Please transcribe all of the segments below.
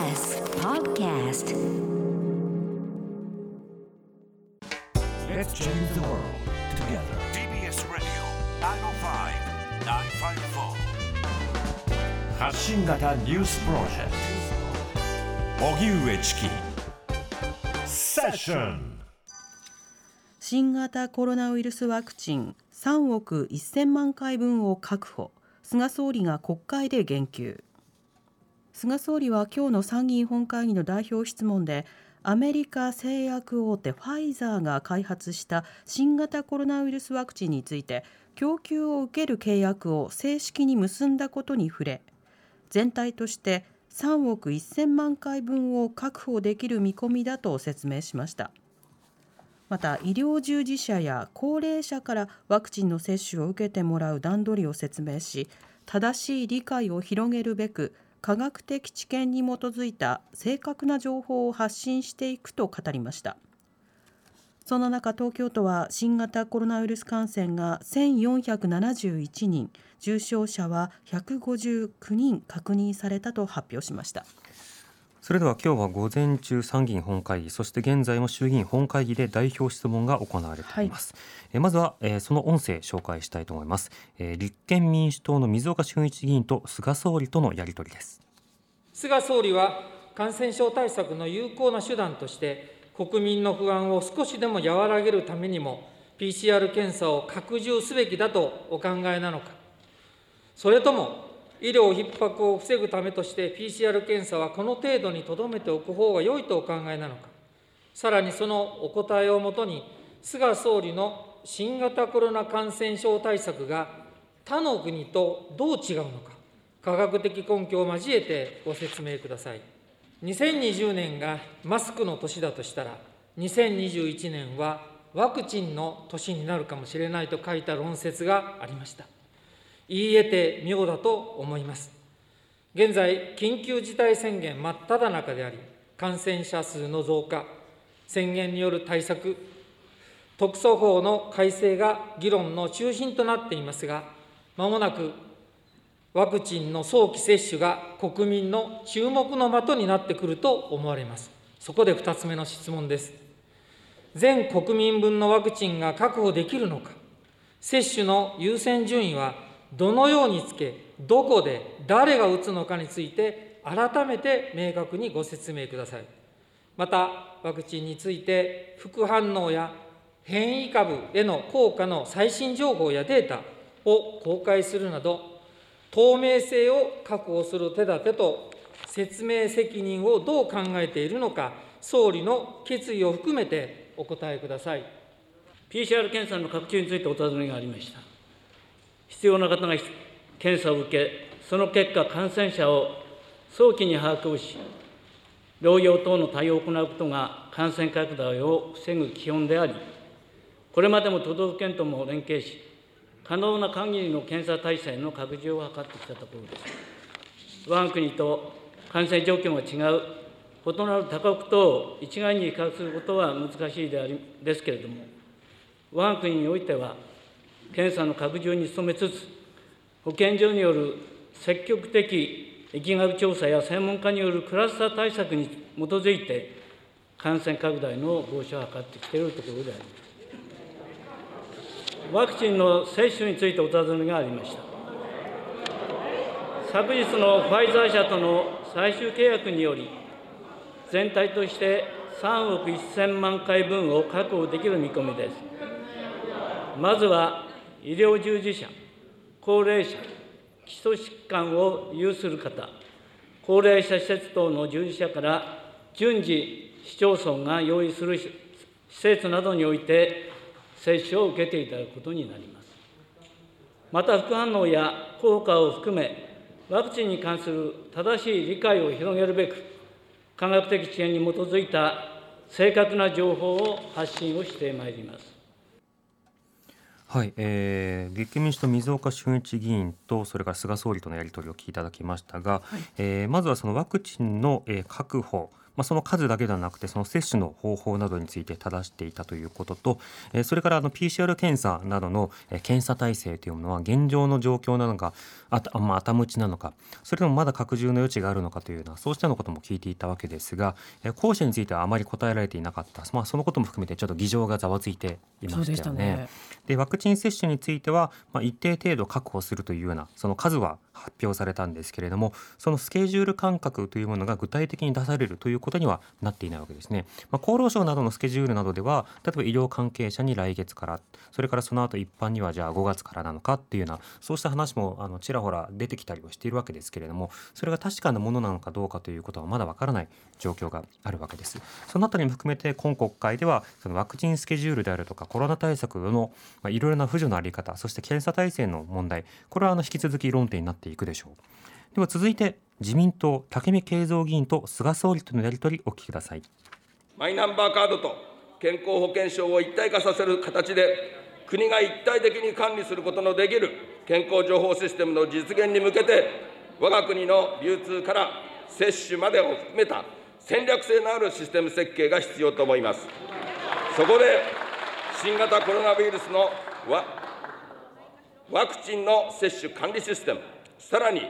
TBS Podcast. Let's change the world together. TBS Radio 905-954発信型ニュースプロジェクト荻上チキセッション新型コロナウイルスワクチン3億1000万回分を確保。菅総理が国会で言及菅総理は今日の参議院本会議の代表質問でアメリカ製薬大手ファイザーが開発した新型コロナウイルスワクチンについて供給を受ける契約を正式に結んだことに触れ全体として3億1000万回分を確保できる見込みだと説明しました。また医療従事者や高齢者からワクチンの接種を受けてもらう段取りを説明し正しい理解を広げるべく科学的知見に基づいた正確な情報を発信していくと語りました。その中東京都は新型コロナウイルス感染が1471人重症者は159人確認されたと発表しました。それでは今日は午前中参議院本会議そして現在も衆議院本会議で代表質問が行われています、えまずは、えーその音声紹介したいと思います、えー立憲民主党の水岡俊一議員と菅総理とのやり取りです。菅総理は感染症対策の有効な手段として、国民の不安を少しでも和らげるためにも、PCR 検査を拡充すべきだとお考えなのか、それとも医療逼迫を防ぐためとして PCR 検査はこの程度にとどめておく方が良いとお考えなのか、さらにそのお答えをもとに、菅総理の新型コロナ感染症対策が他の国とどう違うのか、科学的根拠を交えてご説明ください。2020年がマスクの年だとしたら、2021年はワクチンの年になるかもしれないと書いた論説がありました。言い得て妙だと思います。現在、緊急事態宣言真っ只中であり、感染者数の増加、宣言による対策、特措法の改正が議論の中心となっていますが、まもなくワクチンの早期接種が国民の注目の的になってくると思われます。そこで2つ目の質問です。全国民分のワクチンが確保できるのか、接種の優先順位はどのようにつけ、どこで、誰が打つのかについて、改めて明確にご説明ください。また、ワクチンについて、副反応や変異株への効果の最新情報やデータを公開するなど、透明性を確保する手立てと説明責任をどう考えているのか、総理の決意を含めてお答えください。PCR 検査の拡充についてお尋ねがありました。必要な方が検査を受け、その結果、感染者を早期に把握をし、療養等の対応を行うことが感染拡大を防ぐ基本であり、これまでも都道府県とも連携し、可能な限りの検査体制の拡充を図ってきたところです。我が国と感染状況が違う異なる他国とを一概に比較することは難しいでありですけれども、我が国においては、検査の拡充に努めつつ、保健所による積極的疫学調査や専門家によるクラスター対策に基づいて、感染拡大の防止を図ってきているところであります。ワクチンの接種についてお尋ねがありました。昨日のファイザー社との最終契約により、全体として3億1000万回分を確保できる見込みです。まずは医療従事者、高齢者、基礎疾患を有する方、高齢者施設等の従事者から順次、市町村が用意する施設などにおいて接種を受けていただくことになります。また副反応や効果を含め、ワクチンに関する正しい理解を広げるべく、科学的知見に基づいた正確な情報を発信をしてまいります。はい、えー、立憲民主党水岡俊一議員とそれから菅総理とのやり取りを聞いただきましたが、えーまずはそのワクチンの、えー確保、まあ、その数だけではなくてその接種の方法などについて正していたということと、えー、それからあの PCR 検査などの、えー、検査体制というものは現状の状況なのかあた、まあ、頭打ちなのかそれともまだ拡充の余地があるのかというようなそうしたようなことも聞いていたわけですが、えー、後者についてはあまり答えられていなかった、まあ、そのことも含めてちょっと議場がざわついていましたよね。で、ね、ワクチン接種については、まあ、一定程度確保するというようなその数は発表されたんですけれどもそのスケジュール感覚というものが具体的に出されるということにはなっていないわけですね、まあ、厚労省などのスケジュールなどでは例えば医療関係者に来月からそれからその後一般にはじゃあ5月からなのかっていうようなそうした話もあのちらほら出てきたりはしているわけですけれどもそれが確かなものなのかどうかということはまだわからない状況があるわけです。そのあたりも含めて今国会ではそのワクチンスケジュールであるとかコロナ対策のいろいろな扶助の在り方そして検査体制の問題これはあの引き続き論点になっていくでしょう。では続いて自民党武見敬三議員と菅総理とのやり取りお聞きください。マイナンバーカードと健康保険証を一体化させる形で国が一体的に管理することのできる健康情報システムの実現に向けて我が国の流通から接種までを含めた戦略性のあるシステム設計が必要と思います。そこで新型コロナウイルスのワクチンの接種管理システムさらに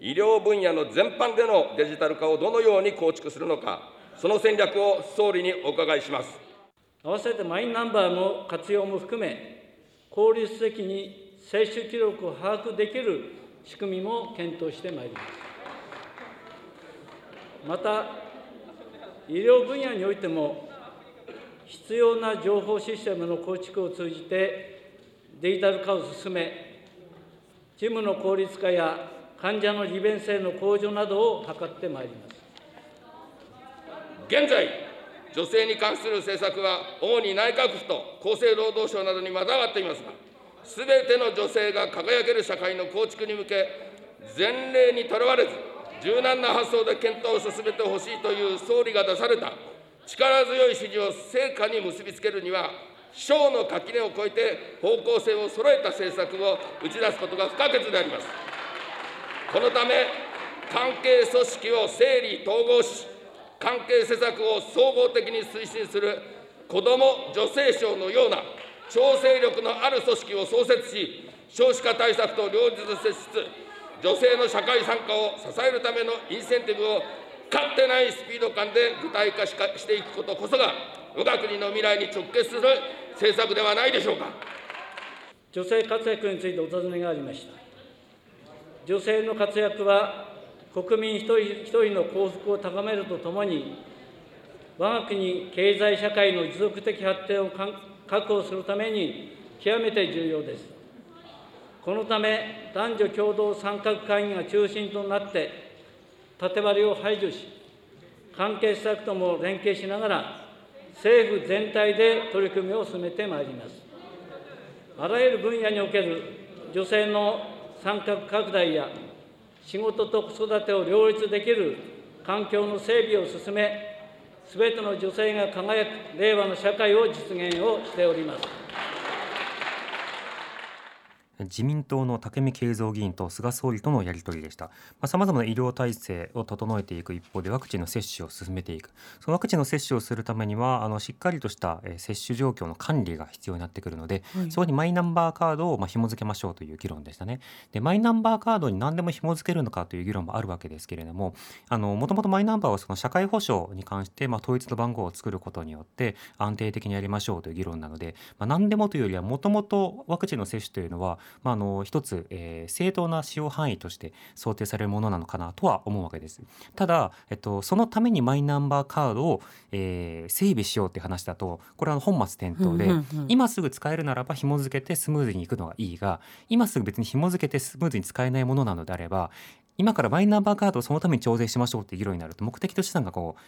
医療分野の全般でのデジタル化をどのように構築するのか、その戦略を総理にお伺いします。合わせてマイナンバーの活用も含め、効率的に接種記録を把握できる仕組みも検討してまいります。また、医療分野においても、必要な情報システムの構築を通じて、デジタル化を進め、事務の効率化や患者の利便性の向上などを図ってまいります。現在、女性に関する政策は、主に内閣府と厚生労働省などにまたがっていますが、すべての女性が輝ける社会の構築に向け、前例にとらわれず、柔軟な発想で検討を進めてほしいという総理が出された力強い指示を成果に結びつけるには、省の垣根を越えて方向性を揃えた政策を打ち出すことが不可欠であります。このため、関係組織を整理統合し、関係施策を総合的に推進する子ども女性省のような調整力のある組織を創設し、少子化対策と両立せつつ、女性の社会参加を支えるためのインセンティブをかつてないスピード感で具体化していくことこそが、我が国の未来に直結する政策ではないでしょうか。女性活躍についてお尋ねがありました。女性の活躍は国民一人一人の幸福を高めるとともに、我が国経済社会の持続的発展を確保するために極めて重要です。このため、男女共同参画会議が中心となって、縦割りを排除し、関係施策とも連携しながら、政府全体で取り組みを進めてまいります。あらゆる分野における女性の参画拡大や仕事と子育てを両立できる環境の整備を進め、すべての女性が輝く令和の社会を実現をしております。自民党の武見敬三議員と菅総理とのやり取りでした。さまざ、まな医療体制を整えていく一方でワクチンの接種を進めていく。そのワクチンの接種をするためにはあのしっかりとした接種状況の管理が必要になってくるので、はい、そこにマイナンバーカードをまあ紐付けましょうという議論でしたね。でマイナンバーカードに何でも紐付けるのかという議論もあるわけですけれどももともとマイナンバーはその社会保障に関してまあ統一の番号を作ることによって安定的にやりましょうという議論なので、まあ、何でもというよりはもともとワクチンの接種というのは、まあ、あの一つつ、えー、正当な使用範囲として想定されるものなのかなとは思うわけです。ただ、えっと、そのためにマイナンバーカードを、えー、整備しようって話だとこれは本末転倒で、今すぐ使えるならば紐付けてスムーズにいくのがいいが今すぐ別に紐付けてスムーズに使えないものなのであれば今からマイナンバーカードをそのために調整しましょうっていう議論になると目的と手段がこう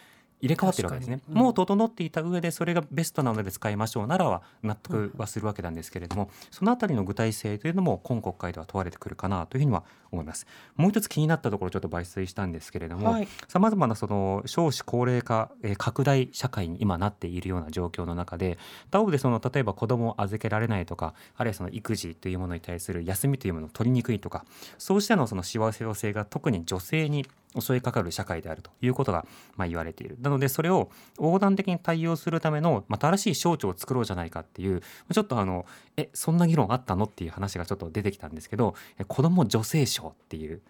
入れ替わってるわけですね、うん、もう整っていた上でそれがベストなので使いましょうならは納得はするわけなんですけれども、うん、そのあたりの具体性というのも今国会では問われてくるかなというふうには思います。もう一つ気になったところちょっと抜粋したんですけれどもさまざまなその少子高齢化、えー、拡大社会に今なっているような状況の中で他方でその例えば子供を預けられないとかあるいはその育児というものに対する休みというものを取りにくいとかそうしたのその幸せ性が特に女性に襲いかかる社会であるということがまあ言われている。なのでそれを横断的に対応するための、新しい省庁を作ろうじゃないかっていうちょっとあのえそんな議論あったのっていう話がちょっと出てきたんですけど子ども女性省っていう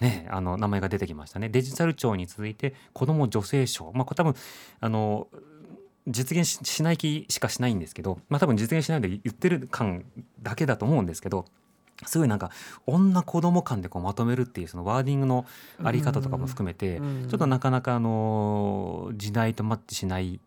ね、あの名前が出てきましたね。デジタル庁に続いて子ども女性省、まあ、これ多分あの実現しない気しかしないんですけど、まあ、多分実現しないで言ってる感だけだと思うんですけどすごいなんか女子供間でこうまとめるっていうそのワーディングのあり方とかも含めてちょっとなかなかあの時代とマッチしない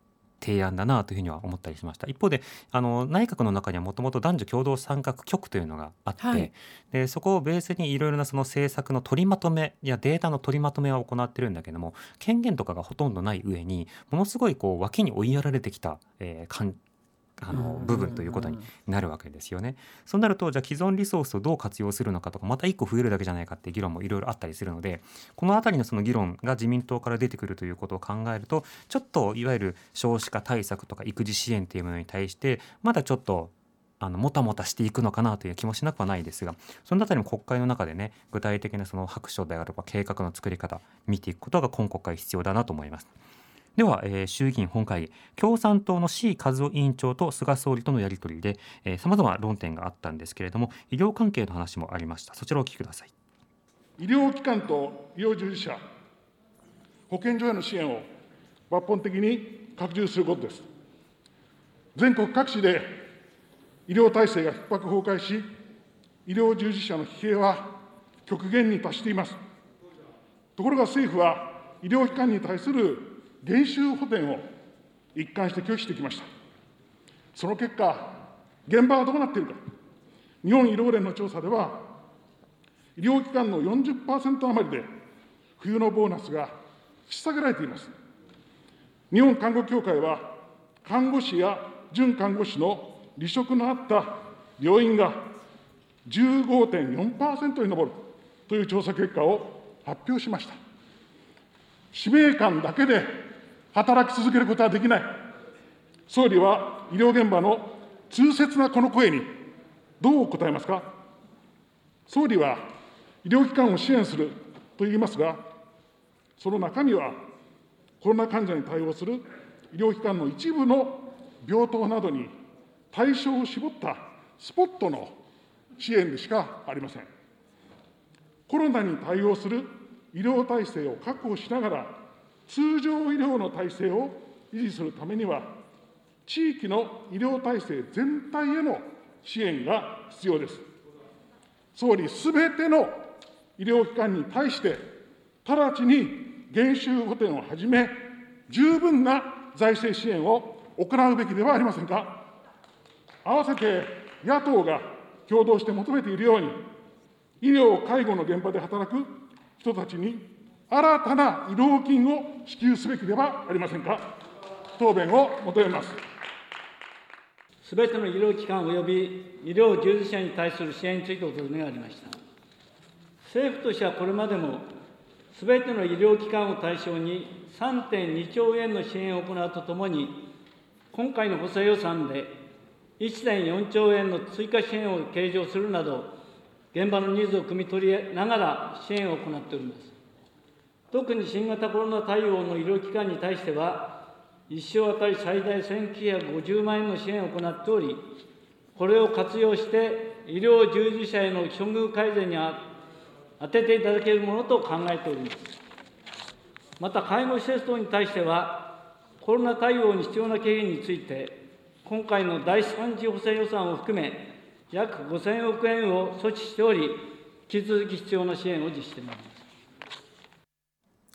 提案だなというふうには思ったりしました。一方であの内閣の中にはもともと男女共同参画局というのがあって、はい、でそこをベースにいろいろなその政策の取りまとめやデータの取りまとめを行ってるんだけども権限とかがほとんどない上にものすごいこう脇に追いやられてきた、えー、あの部分ということになるわけですよね。そうなるとじゃあ既存リソースをどう活用するのかとかまた1個増えるだけじゃないかって議論もいろいろあったりするのでこの辺りのその議論が自民党から出てくるということを考えるとちょっといわゆる少子化対策とか育児支援というものに対してまだちょっとあのもたもたしていくのかなという気もしなくはないですがその辺りも国会の中でね具体的なその白書であるとか計画の作り方見ていくことが今国会必要だなと思います。では、えー、衆議院本会議共産党の C 和夫委員長と菅総理とのやり取りでさまざま論点があったんですけれども医療関係の話もありました。そちらをお聞きください。医療機関と医療従事者保健所への支援を抜本的に拡充することです。全国各地で医療体制が逼迫崩壊し医療従事者の疲弊は極限に達しています。ところが政府は医療機関に対する減収補填を一貫して拒否してきました。その結果、現場はどうなっているか。日本医療連の調査では、医療機関の40%余りで冬のボーナスが引き下げられています。日本看護協会は、看護師や準看護師の離職のあった病院が15.4%に上るという調査結果を発表しました。使命感だけで働き続けることはできない。総理は医療現場の痛切なこの声にどう答えますか？総理は医療機関を支援すると言いますが、その中身はコロナ患者に対応する医療機関の一部の病棟などに対象を絞ったスポットの支援でしかありません。コロナに対応する医療体制を確保しながら通常医療の体制を維持するためには、地域の医療体制全体への支援が必要です。総理、すべての医療機関に対して、直ちに減収補填をはじめ、十分な財政支援を行うべきではありませんか？併せて野党が共同して求めているように、医療・介護の現場で働く人たちに新たな医療金を支給すべきではありませんか？答弁を求めます。すべての医療機関及び医療従事者に対する支援についてお尋ねがありました。政府としてはこれまでも、すべての医療機関を対象に3.2兆円の支援を行うとともに、今回の補正予算で1.4兆円の追加支援を計上するなど、現場のニーズを汲み取りながら支援を行っております。特に新型コロナ対応の医療機関に対しては、1床当たり最大1950万円の支援を行っており、これを活用して、医療従事者への処遇改善に充てていただけるものと考えております。また、介護施設等に対しては、コロナ対応に必要な経費について、今回の第3次補正予算を含め、約5000億円を措置しており、引き続き必要な支援を実施しています。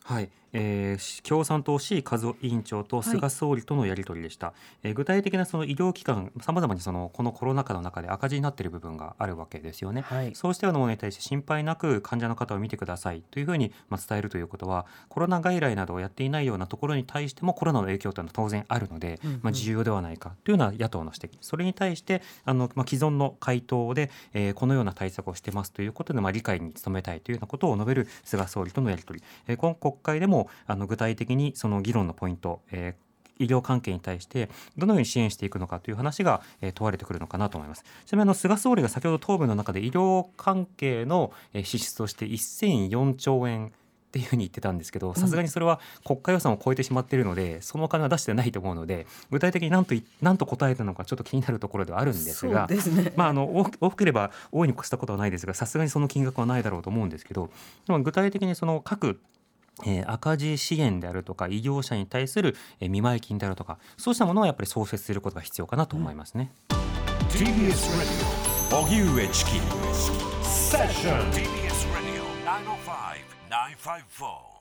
はい、えー、共産党 C 和夫委員長と菅総理とのやり取りでした、はい、えー、具体的なその医療機関さまざまにそのこのコロナ禍の中で赤字になっている部分があるわけですよね、はい、そうしたようなものに対して心配なく患者の方を見てくださいというふうにまあ伝えるということはコロナ外来などをやっていないようなところに対してもコロナの影響というのは当然あるので、うんうん、まあ、重要ではないかというような野党の指摘。それに対してあの、まあ、既存の回答で、えー、このような対策をしてますということで、まあ、理解に努めたいというようなことを述べる菅総理とのやり取り、えー、今国会でもあの具体的にその議論のポイント、えー医療関係に対してどのように支援していくのかという話が、えー、問われてくるのかなと思います。ちなみにあの菅総理が先ほど答弁の中で医療関係の、えー、支出として1004兆円っっていうふうに言ってたんですけどさすがにそれは国家予算を超えてしまっているのでそのお金は出してないと思うので具体的に何と何と答えたのかちょっと気になるところではあるんですがね、まあ、あの多ければ大いに越したことはないですがさすがにその金額はないだろうと思うんですけどでも具体的にその各え、赤字支援であるとか異業者に対する、え、見舞い金であるとかそうしたものをやっぱり創設することが必要かなと思いますね。うん